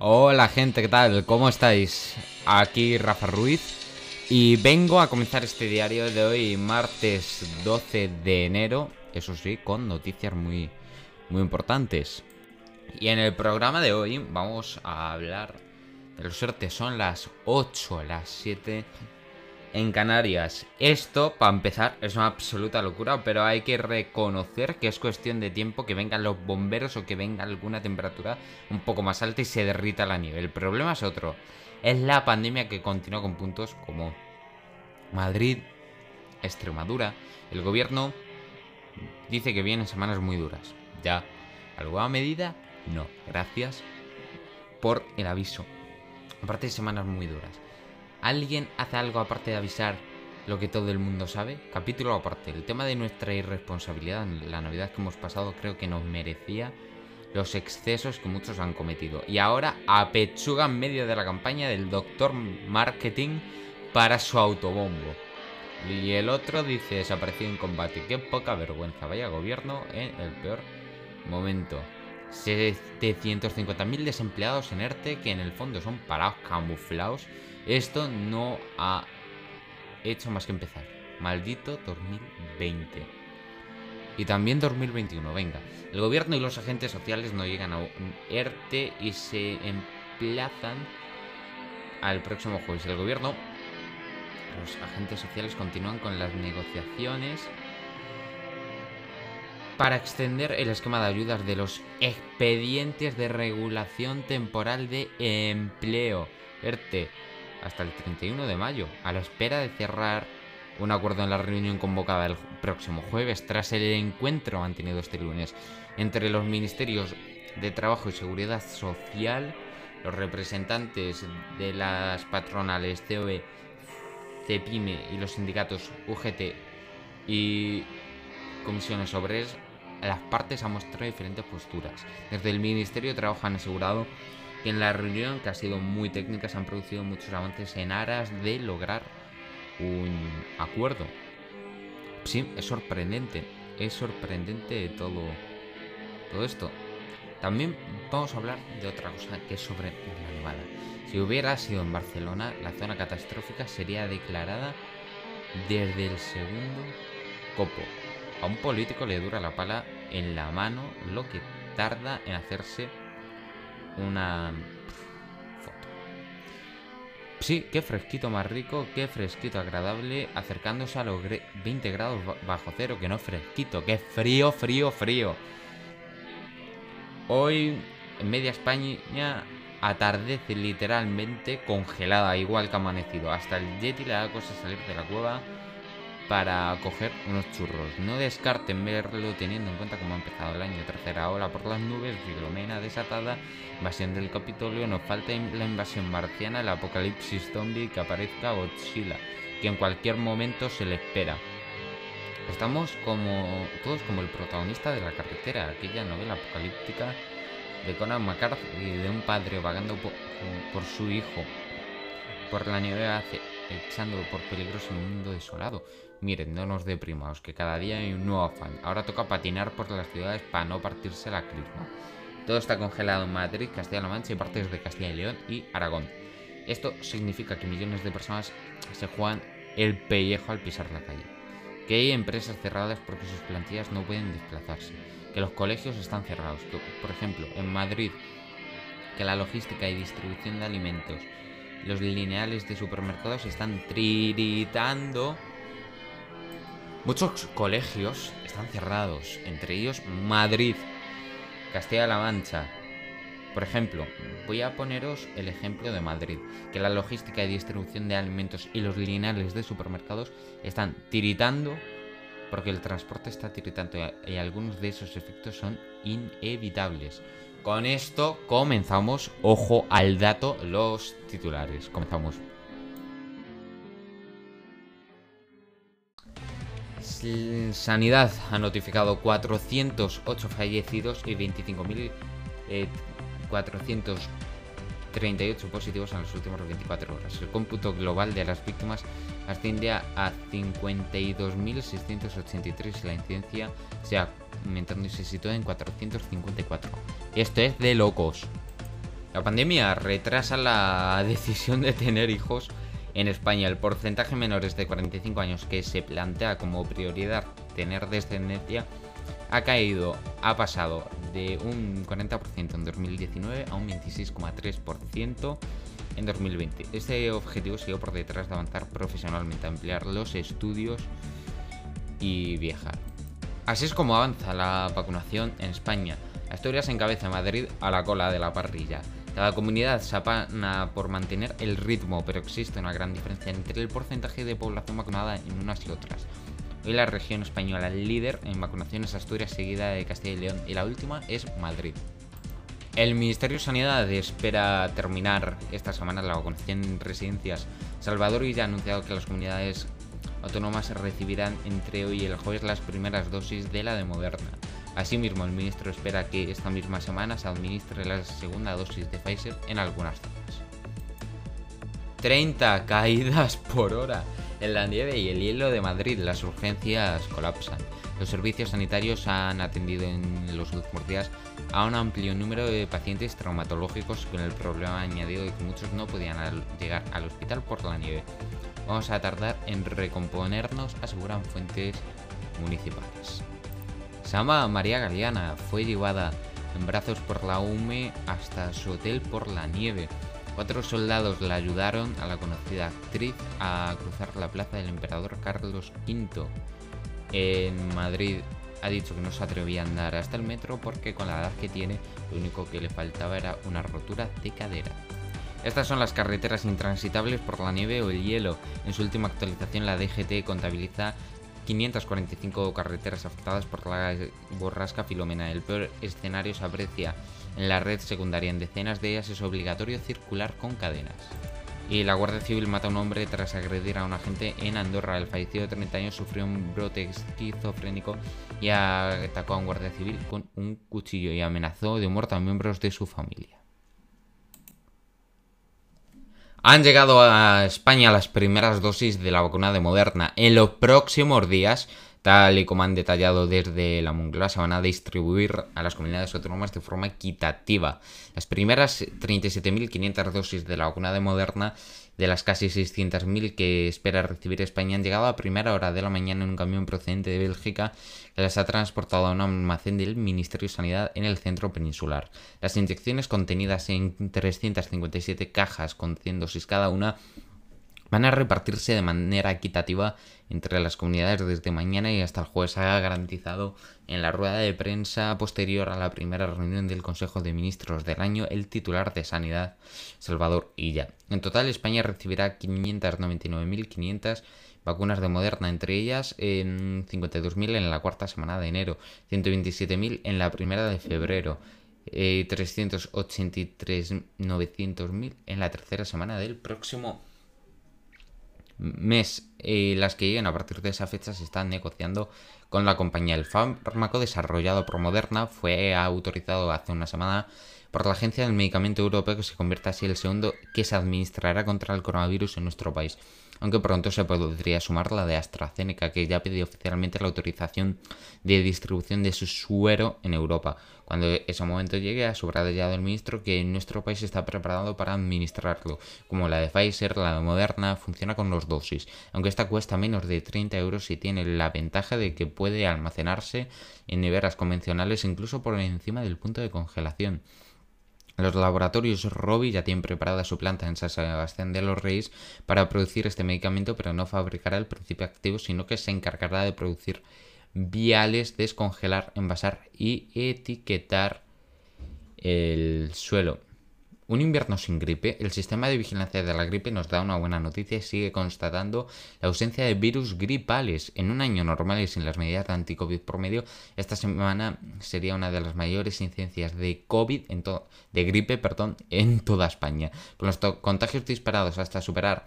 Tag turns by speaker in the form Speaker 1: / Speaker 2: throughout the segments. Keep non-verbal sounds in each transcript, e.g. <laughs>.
Speaker 1: Hola gente, ¿qué tal? ¿Cómo estáis? Aquí Rafa Ruiz y vengo a comenzar este diario de hoy, martes 12 de enero, eso sí, con noticias muy, muy importantes. Y en el programa de hoy vamos a hablar de los suerte, son las 8, las 7 en Canarias. Esto, para empezar, es una absoluta locura, pero hay que reconocer que es cuestión de tiempo que vengan los bomberos o que venga alguna temperatura un poco más alta y se derrita la nieve. El problema es otro. Es la pandemia que continúa con puntos como Madrid, Extremadura. El gobierno dice que vienen semanas muy duras. Ya, ¿alguna medida? No. Gracias por el aviso. Aparte de semanas muy duras. ¿Alguien hace algo aparte de avisar lo que todo el mundo sabe? Capítulo aparte. El tema de nuestra irresponsabilidad la Navidad que hemos pasado creo que nos merecía los excesos que muchos han cometido. Y ahora apechuga en medio de la campaña del doctor marketing para su autobombo. Y el otro dice desaparecido en combate. Qué poca vergüenza. Vaya gobierno en el peor momento. 750.000 desempleados en ERTE que en el fondo son parados camuflados esto no ha hecho más que empezar. Maldito 2020. Y también 2021, venga. El gobierno y los agentes sociales no llegan a ERTE y se emplazan al próximo jueves. El gobierno, los agentes sociales continúan con las negociaciones para extender el esquema de ayudas de los expedientes de regulación temporal de empleo. ERTE hasta el 31 de mayo, a la espera de cerrar un acuerdo en la reunión convocada el próximo jueves, tras el encuentro mantenido este lunes entre los ministerios de Trabajo y Seguridad Social, los representantes de las patronales COE, CEPIME y los sindicatos UGT y comisiones obreras, las partes han mostrado diferentes posturas. Desde el Ministerio de Trabajo han asegurado que en la reunión, que ha sido muy técnica, se han producido muchos avances en aras de lograr un acuerdo. Sí, es sorprendente, es sorprendente todo, todo esto. También vamos a hablar de otra cosa que es sobre la Nevada. Si hubiera sido en Barcelona, la zona catastrófica sería declarada desde el segundo copo. A un político le dura la pala en la mano lo que tarda en hacerse una foto. Sí, qué fresquito más rico, qué fresquito agradable, acercándose a los 20 grados bajo cero, que no es fresquito, que frío, frío, frío. Hoy, en media España, atardece literalmente congelada, igual que amanecido. Hasta el Yeti le da cosa salir de la cueva para coger unos churros. No descarten verlo teniendo en cuenta cómo ha empezado el año. Tercera ola por las nubes, Filomena desatada, invasión del Capitolio, nos falta la invasión marciana, el apocalipsis zombie, que aparezca Godzilla, que en cualquier momento se le espera. Estamos como todos como el protagonista de La carretera, aquella novela apocalíptica de Conan McCarthy, de un padre vagando por, su hijo por la nieve hace echando por peligros en un mundo desolado. Miren, no nos deprimamos, que cada día hay un nuevo afán. Ahora toca patinar por las ciudades para no partirse la crisma. Todo está congelado en Madrid, Castilla-La Mancha y partes de Castilla y León y Aragón. Esto significa que millones de personas se juegan el pellejo al pisar la calle. Que hay empresas cerradas porque sus plantillas no pueden desplazarse. Que los colegios están cerrados. Por ejemplo, en Madrid, que la logística y distribución de alimentos los lineales de supermercados están tritando. Muchos colegios están cerrados, entre ellos Madrid, Castilla-La Mancha. Por ejemplo, voy a poneros el ejemplo de Madrid, que la logística y distribución de alimentos y los lineales de supermercados están tiritando porque el transporte está tiritando y algunos de esos efectos son inevitables. Con esto comenzamos. Ojo al dato, los titulares. Comenzamos. Sanidad ha notificado 408 fallecidos y 25.438 eh, positivos en las últimas 24 horas. El cómputo global de las víctimas asciende a 52.683. La incidencia se ha aumentando y se sitúa en 454. Esto es de locos. La pandemia retrasa la <laughs> decisión de tener hijos en España. El porcentaje menores de 45 años que se plantea como prioridad tener descendencia ha caído, ha pasado de un 40% en 2019 a un 26,3% en 2020. Este objetivo siguió por detrás de avanzar profesionalmente, ampliar los estudios y viajar. Así es como avanza la vacunación en España. Asturias encabeza Madrid a la cola de la parrilla. Cada comunidad se apana por mantener el ritmo, pero existe una gran diferencia entre el porcentaje de población vacunada en unas y otras. Hoy la región española líder en vacunación es Asturias, seguida de Castilla y León, y la última es Madrid. El Ministerio de Sanidad espera terminar esta semana la vacunación en residencias. Salvador ya ha anunciado que las comunidades autónomas recibirán entre hoy y el jueves las primeras dosis de la de Moderna. Asimismo, el ministro espera que esta misma semana se administre la segunda dosis de Pfizer en algunas zonas. 30 caídas por hora en la nieve y el hielo de Madrid. Las urgencias colapsan. Los servicios sanitarios han atendido en los últimos días a un amplio número de pacientes traumatológicos con el problema añadido de que muchos no podían llegar al hospital por la nieve. Vamos a tardar en recomponernos, aseguran fuentes municipales. Sama María Galeana fue llevada en brazos por la UME hasta su hotel por la nieve. Cuatro soldados la ayudaron a la conocida actriz a cruzar la plaza del emperador Carlos V. En Madrid ha dicho que no se atrevía a andar hasta el metro porque con la edad que tiene lo único que le faltaba era una rotura de cadera. Estas son las carreteras intransitables por la nieve o el hielo. En su última actualización la DGT contabiliza 545 carreteras afectadas por la borrasca Filomena. El peor escenario se aprecia en la red secundaria. En decenas de ellas es obligatorio circular con cadenas. Y la Guardia Civil mata a un hombre tras agredir a un agente en Andorra. El fallecido de 30 años sufrió un brote esquizofrénico y atacó a un guardia civil con un cuchillo y amenazó de muerte a miembros de su familia. Han llegado a España las primeras dosis de la vacuna de Moderna. En los próximos días, tal y como han detallado desde la Moncloa, se van a distribuir a las comunidades autónomas de forma equitativa. Las primeras 37.500 dosis de la vacuna de Moderna de las casi 600.000 que espera recibir España han llegado a primera hora de la mañana en un camión procedente de Bélgica que las ha transportado a un almacén del Ministerio de Sanidad en el centro peninsular. Las inyecciones contenidas en 357 cajas con 100 dosis cada una van a repartirse de manera equitativa entre las comunidades desde mañana y hasta el jueves. Ha garantizado en la rueda de prensa posterior a la primera reunión del Consejo de Ministros del año el titular de Sanidad, Salvador Illa. En total, España recibirá 599.500 vacunas de Moderna, entre ellas en 52.000 en la cuarta semana de enero, 127.000 en la primera de febrero. Eh, 383.900.000 en la tercera semana del próximo mes. Eh, las que lleguen a partir de esa fecha se están negociando con la compañía. El fármaco desarrollado por Moderna fue autorizado hace una semana por la Agencia del Medicamento Europeo que se convierte así en el segundo que se administrará contra el coronavirus en nuestro país aunque pronto se podría sumar la de AstraZeneca, que ya pidió oficialmente la autorización de distribución de su suero en Europa. Cuando ese momento llegue, ha subrayado el ministro que nuestro país está preparado para administrarlo. Como la de Pfizer, la de Moderna funciona con los dosis, aunque esta cuesta menos de 30 euros y tiene la ventaja de que puede almacenarse en neveras convencionales incluso por encima del punto de congelación. Los laboratorios Robi ya tienen preparada su planta en San Sebastián de los Reyes para producir este medicamento, pero no fabricará el principio activo, sino que se encargará de producir viales, descongelar, envasar y etiquetar el suelo. Un invierno sin gripe, el sistema de vigilancia de la gripe nos da una buena noticia y sigue constatando la ausencia de virus gripales. En un año normal y sin las medidas de anti-COVID promedio, esta semana sería una de las mayores incidencias de COVID, de gripe, perdón, en toda España. Con los contagios disparados hasta superar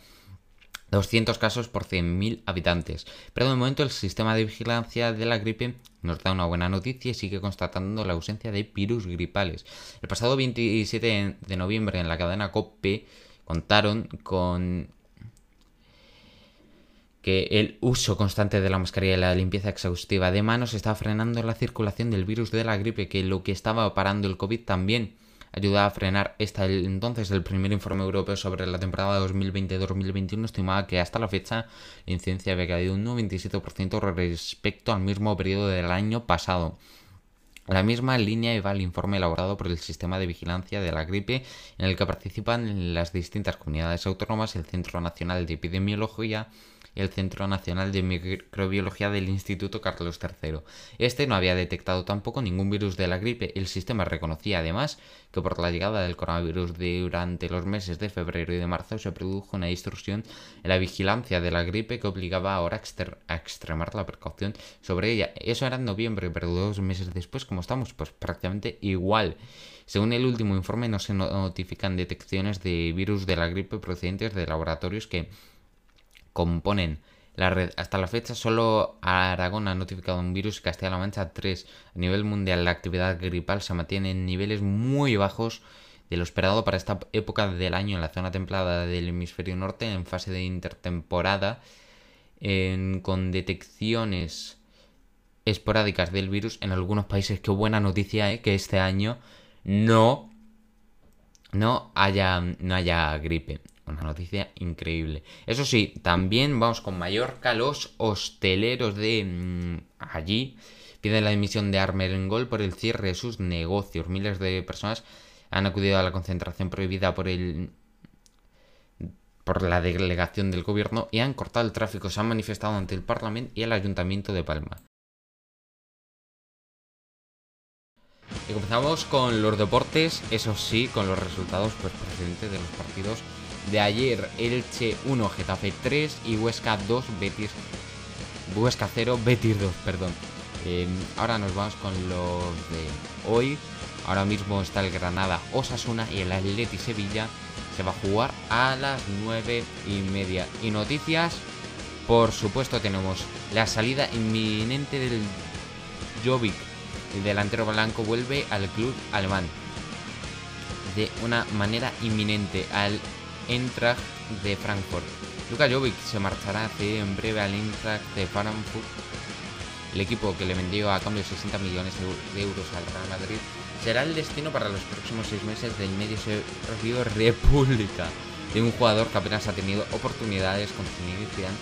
Speaker 1: 200 casos por 100.000 habitantes. Pero de momento el sistema de vigilancia de la gripe nos da una buena noticia y sigue constatando la ausencia de virus gripales. El pasado 27 de noviembre en la cadena COPE contaron con que el uso constante de la mascarilla y la limpieza exhaustiva de manos estaba frenando la circulación del virus de la gripe, que lo que estaba parando el COVID también ayuda a frenar esta entonces el primer informe europeo sobre la temporada 2020-2021 estimaba que hasta la fecha la incidencia había caído un 97% respecto al mismo periodo del año pasado. La misma línea iba el informe elaborado por el Sistema de Vigilancia de la Gripe, en el que participan las distintas comunidades autónomas, el Centro Nacional de Epidemiología, el Centro Nacional de Microbiología del Instituto Carlos III. Este no había detectado tampoco ningún virus de la gripe. El sistema reconocía además que por la llegada del coronavirus durante los meses de febrero y de marzo se produjo una distorsión en la vigilancia de la gripe que obligaba ahora a, extremar la precaución sobre ella. Eso era en noviembre, pero dos meses después, como estamos, pues prácticamente igual. Según el último informe, no se notifican detecciones de virus de la gripe procedentes de laboratorios que componen la red. Hasta la fecha, solo Aragón ha notificado un virus y Castilla-La Mancha 3. A nivel mundial, la actividad gripal se mantiene en niveles muy bajos de lo esperado para esta época del año en la zona templada del hemisferio norte, en fase de intertemporada, con detecciones esporádicas del virus en algunos países. Qué buena noticia, ¿eh? que este año no, no, haya, no haya gripe. Una noticia increíble. Eso sí, también vamos con Mallorca. Los hosteleros de mm, allí piden la dimisión de Armengol por el cierre de sus negocios. Miles de personas han acudido a la concentración prohibida por el por la delegación del gobierno y han cortado el tráfico. Se han manifestado ante el Parlamento y el Ayuntamiento de Palma. Y comenzamos con los deportes, eso sí, con los resultados pues, precedentes de los partidos de ayer Elche 1, Getafe 3 y Huesca 2, Betis. Huesca 0, Betis 2, perdón. Em, ahora nos vamos con los de hoy. Ahora mismo está el Granada Osasuna y el Atleti Sevilla. Se va a jugar a las 9 y media. Y noticias, por supuesto, tenemos la salida inminente del Jovic. El delantero blanco vuelve al club alemán de una manera inminente al Eintracht de Frankfurt. Luka Jovic se marchará en breve al Eintracht de Frankfurt. El equipo que le vendió a cambio de 60 millones de euros al Real Madrid será el destino para los próximos seis meses del medio serbio República de un jugador que apenas ha tenido oportunidades con Zinedine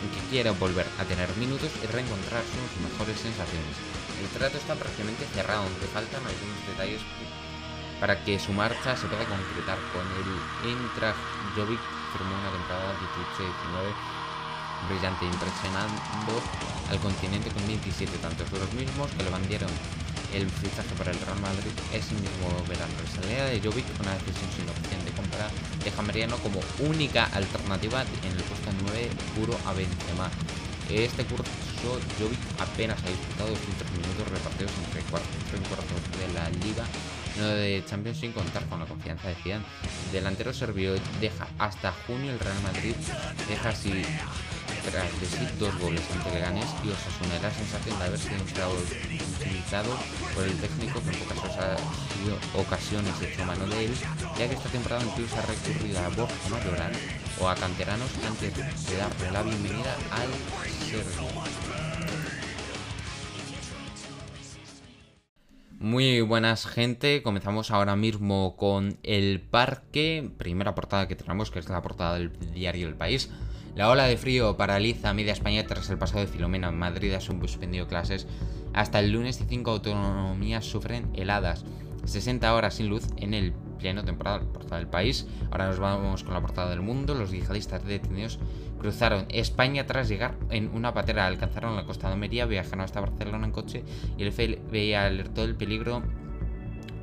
Speaker 1: y que quiere volver a tener minutos y reencontrar sus mejores sensaciones. El trato está prácticamente cerrado, aunque faltan algunos detalles para que su marcha se pueda concretar con el Eintracht Jovic firmó una temporada 18-19 brillante impresionando al continente con 27 tantos los mismos que le bandieron el fichaje para el Real Madrid ese mismo verano. La salida de Jovic, una decisión sin opción de compra, deja a como única alternativa en el puesto 9 puro a Benzema. Este curso Jovic apenas ha disputado 200 minutos repartidos entre cuartos y cuartos de la Liga de Champions sin contar con la confianza de Zidane. delantero serbio deja hasta junio el Real Madrid, deja así tras de sí dos goles ante Leganés y Osasuna. La sensación de haber sido utilizado por el técnico que en pocas ocasiones hecho mano de él, ya que esta temporada incluso ha recurrido a Borja Mayoral o a canteranos antes de darle la bienvenida al serbio. Muy buenas gente, comenzamos ahora mismo con el parque, primera portada que tenemos que es la portada del diario El País. La ola de frío paraliza media España tras el pasado de Filomena. En Madrid ha suspendido clases hasta el lunes y cinco autonomías sufren heladas. 60 horas sin luz en el pleno temporal, portada del país. Ahora nos vamos con la portada del mundo. Los yihadistas detenidos Cruzaron España tras llegar en una patera, alcanzaron la costa de Almería, viajaron hasta Barcelona en coche y el FBI alertó del peligro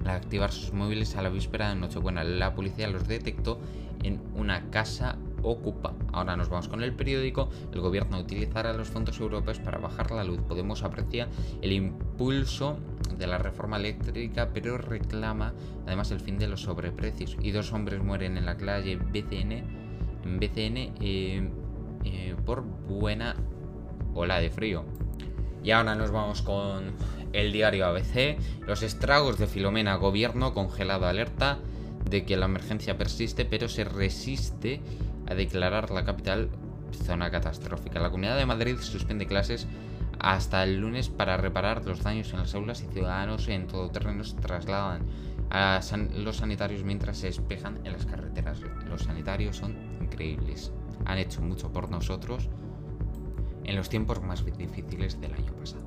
Speaker 1: al activar sus móviles a la víspera de Nochebuena. La policía los detectó en una casa ocupa. Ahora nos vamos con el periódico. El gobierno utilizará los fondos europeos para bajar la luz. Podemos apreciar el impulso de la reforma eléctrica, pero reclama además el fin de los sobreprecios. Y dos hombres mueren en la calle BCN, en BCN eh, eh, por buena ola de frío. Y ahora nos vamos con el diario ABC. Los estragos de Filomena, gobierno congelado alerta de que la emergencia persiste, pero se resiste a declarar la capital zona catastrófica. La Comunidad de Madrid suspende clases hasta el lunes para reparar los daños en las aulas y ciudadanos en todo terreno se trasladan a los sanitarios mientras se despejan en las carreteras. Los sanitarios son increíbles. Han hecho mucho por nosotros en los tiempos más difíciles del año pasado.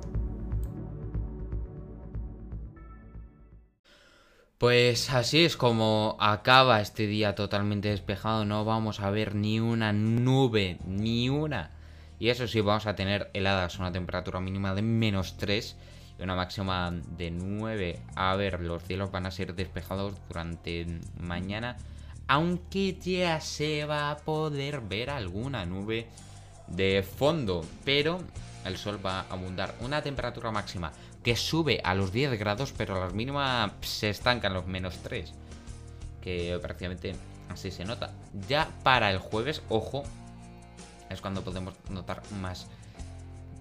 Speaker 1: Pues así es como acaba este día totalmente despejado. No vamos a ver ni una nube, ni una. Y eso sí, vamos a tener heladas, una temperatura mínima de menos 3 y una máxima de 9. A ver, los cielos van a ser despejados durante mañana. Aunque ya se va a poder ver alguna nube de fondo. Pero el sol va a abundar. Una temperatura máxima que sube a los 10 grados, pero a las mínimas se estancan los menos 3. Que prácticamente así se nota. Ya para el jueves, ojo, es cuando podemos notar más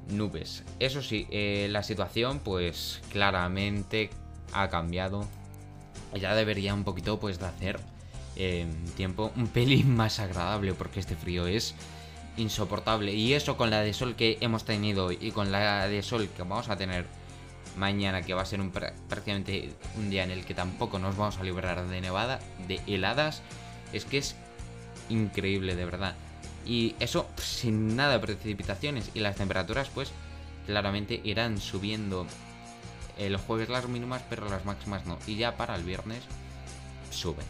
Speaker 1: nubes. Eso sí, eh, la situación pues claramente ha cambiado. Ya debería un poquito pues de hacer eh, tiempo un pelín más agradable porque este frío es insoportable. Y eso con la de sol que hemos tenido hoy y con la de sol que vamos a tener mañana, que va a ser un, prácticamente un día en el que tampoco nos vamos a librar de nevada, de heladas, es que es increíble, de verdad. Y eso sin nada de precipitaciones. Y las temperaturas, pues, claramente irán subiendo el jueves las mínimas, pero las máximas no. Y ya para el viernes suben.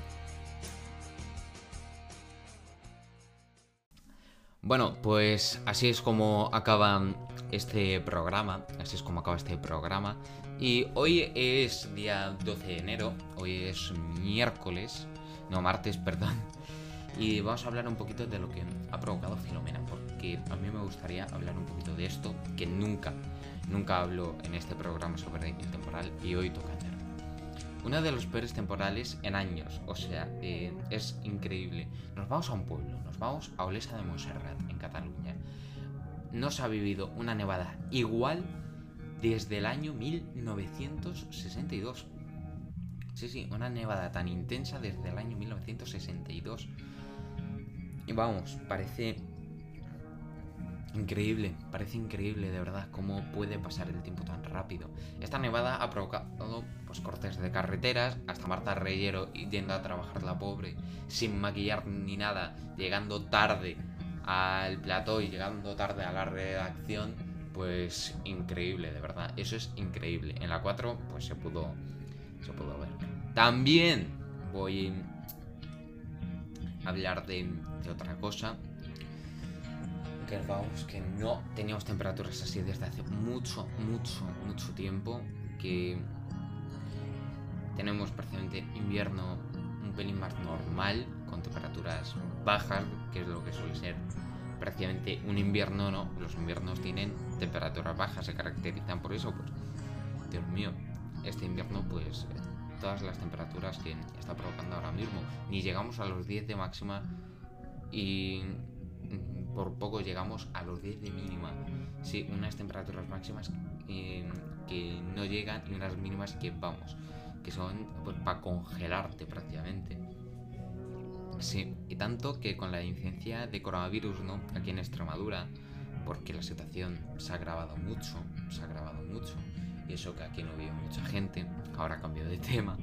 Speaker 1: Bueno, pues así es como acaba este programa. Así es como acaba este programa. Y hoy es día 12 de enero. Hoy es miércoles. No, martes, perdón. Y vamos a hablar un poquito de lo que ha provocado Filomena. Porque a mí me gustaría hablar un poquito de esto. Que nunca, nunca hablo en este programa sobre el temporal. Y hoy toca hacerlo. Uno de los peores temporales en años. O sea, eh, es increíble. Nos vamos a un pueblo, nos vamos a Olesa de Montserrat, en Cataluña. No se ha vivido una nevada igual desde el año 1962. Sí, sí, una nevada tan intensa desde el año 1962. Y vamos, parece Increíble, parece increíble de verdad cómo puede pasar el tiempo tan rápido. Esta nevada ha provocado pues, cortes de carreteras, hasta Marta Reyero yendo a trabajar la pobre, sin maquillar ni nada, llegando tarde al plató y llegando tarde a la redacción, pues increíble, de verdad. Eso es increíble. En la 4 pues se pudo, se pudo ver. También voy hablar de, otra cosa que vamos, que no teníamos temperaturas así desde hace mucho, mucho, mucho tiempo. Que tenemos prácticamente invierno un pelín más normal, con temperaturas bajas, que es lo que suele ser prácticamente un invierno, ¿no? Los inviernos tienen temperaturas bajas, se caracterizan por eso, pues, Dios mío, este invierno, pues, todas las temperaturas que está provocando ahora mismo, ni llegamos a los 10 de máxima y por poco llegamos a los 10 de mínima. Sí, unas temperaturas máximas eh, que no llegan y unas mínimas que vamos, que son pues, para congelarte prácticamente. Sí, y tanto que con la incidencia de coronavirus, ¿no? Aquí en Extremadura, porque la situación se ha agravado mucho, se ha agravado mucho, eso que aquí no vive mucha gente, ahora cambio de tema,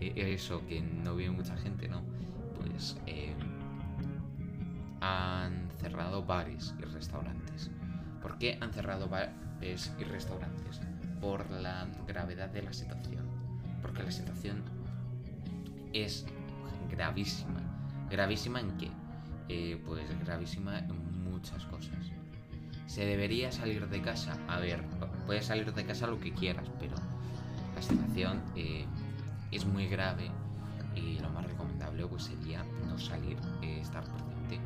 Speaker 1: eh, eso que no vive mucha gente, ¿no? Pues eh, han cerrado bares y restaurantes. ¿Por qué han cerrado bares y restaurantes? Por la gravedad de la situación. Porque la situación es gravísima. ¿Gravísima en qué? Eh, pues gravísima en muchas cosas. ¿Se debería salir de casa? A ver, puedes salir de casa lo que quieras, pero la situación eh, es muy grave y lo más recomendable pues, sería no salir, eh, estar presente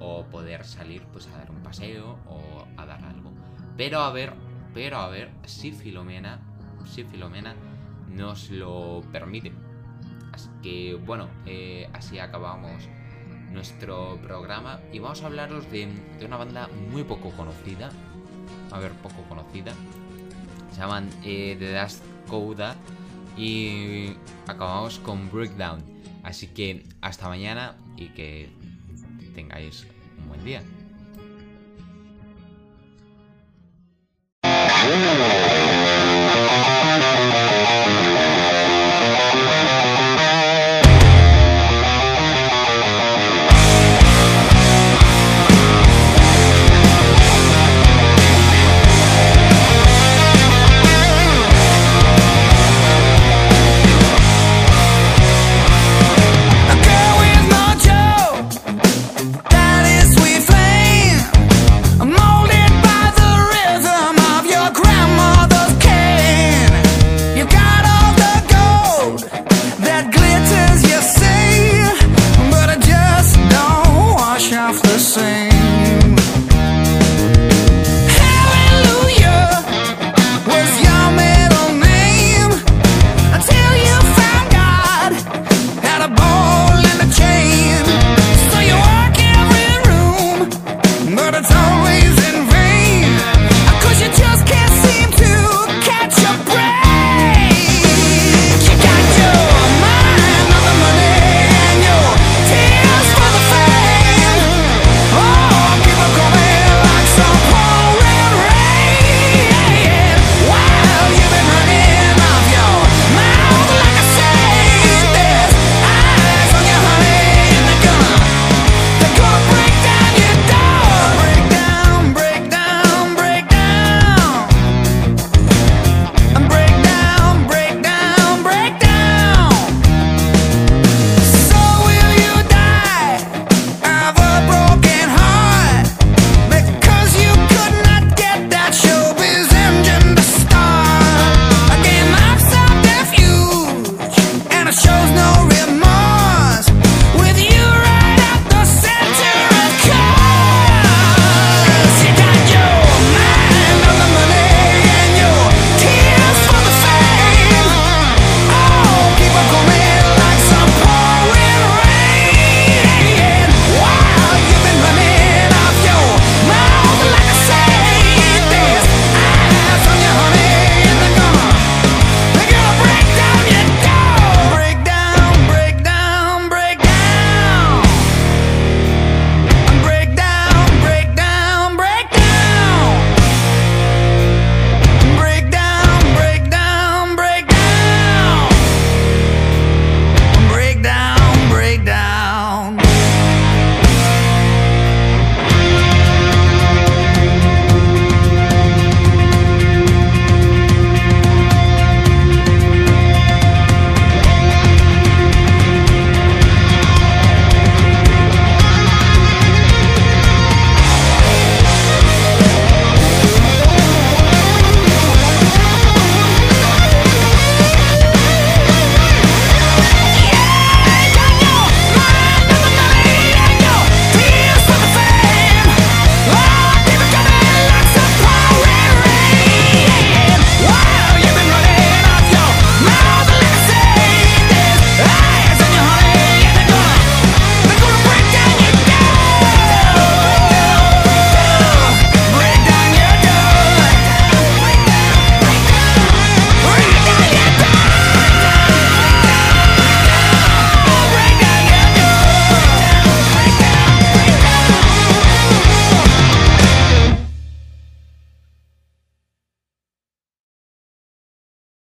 Speaker 1: o poder salir pues a dar un paseo o a dar algo. Pero a ver, pero a ver si Filomena, si Filomena nos lo permite. Así que bueno, eh, así acabamos nuestro programa y vamos a hablaros de, una banda muy poco conocida. A ver, poco conocida. Se llaman eh, The Dust Coda y acabamos con Breakdown. Así que hasta mañana y que tengáis un buen día.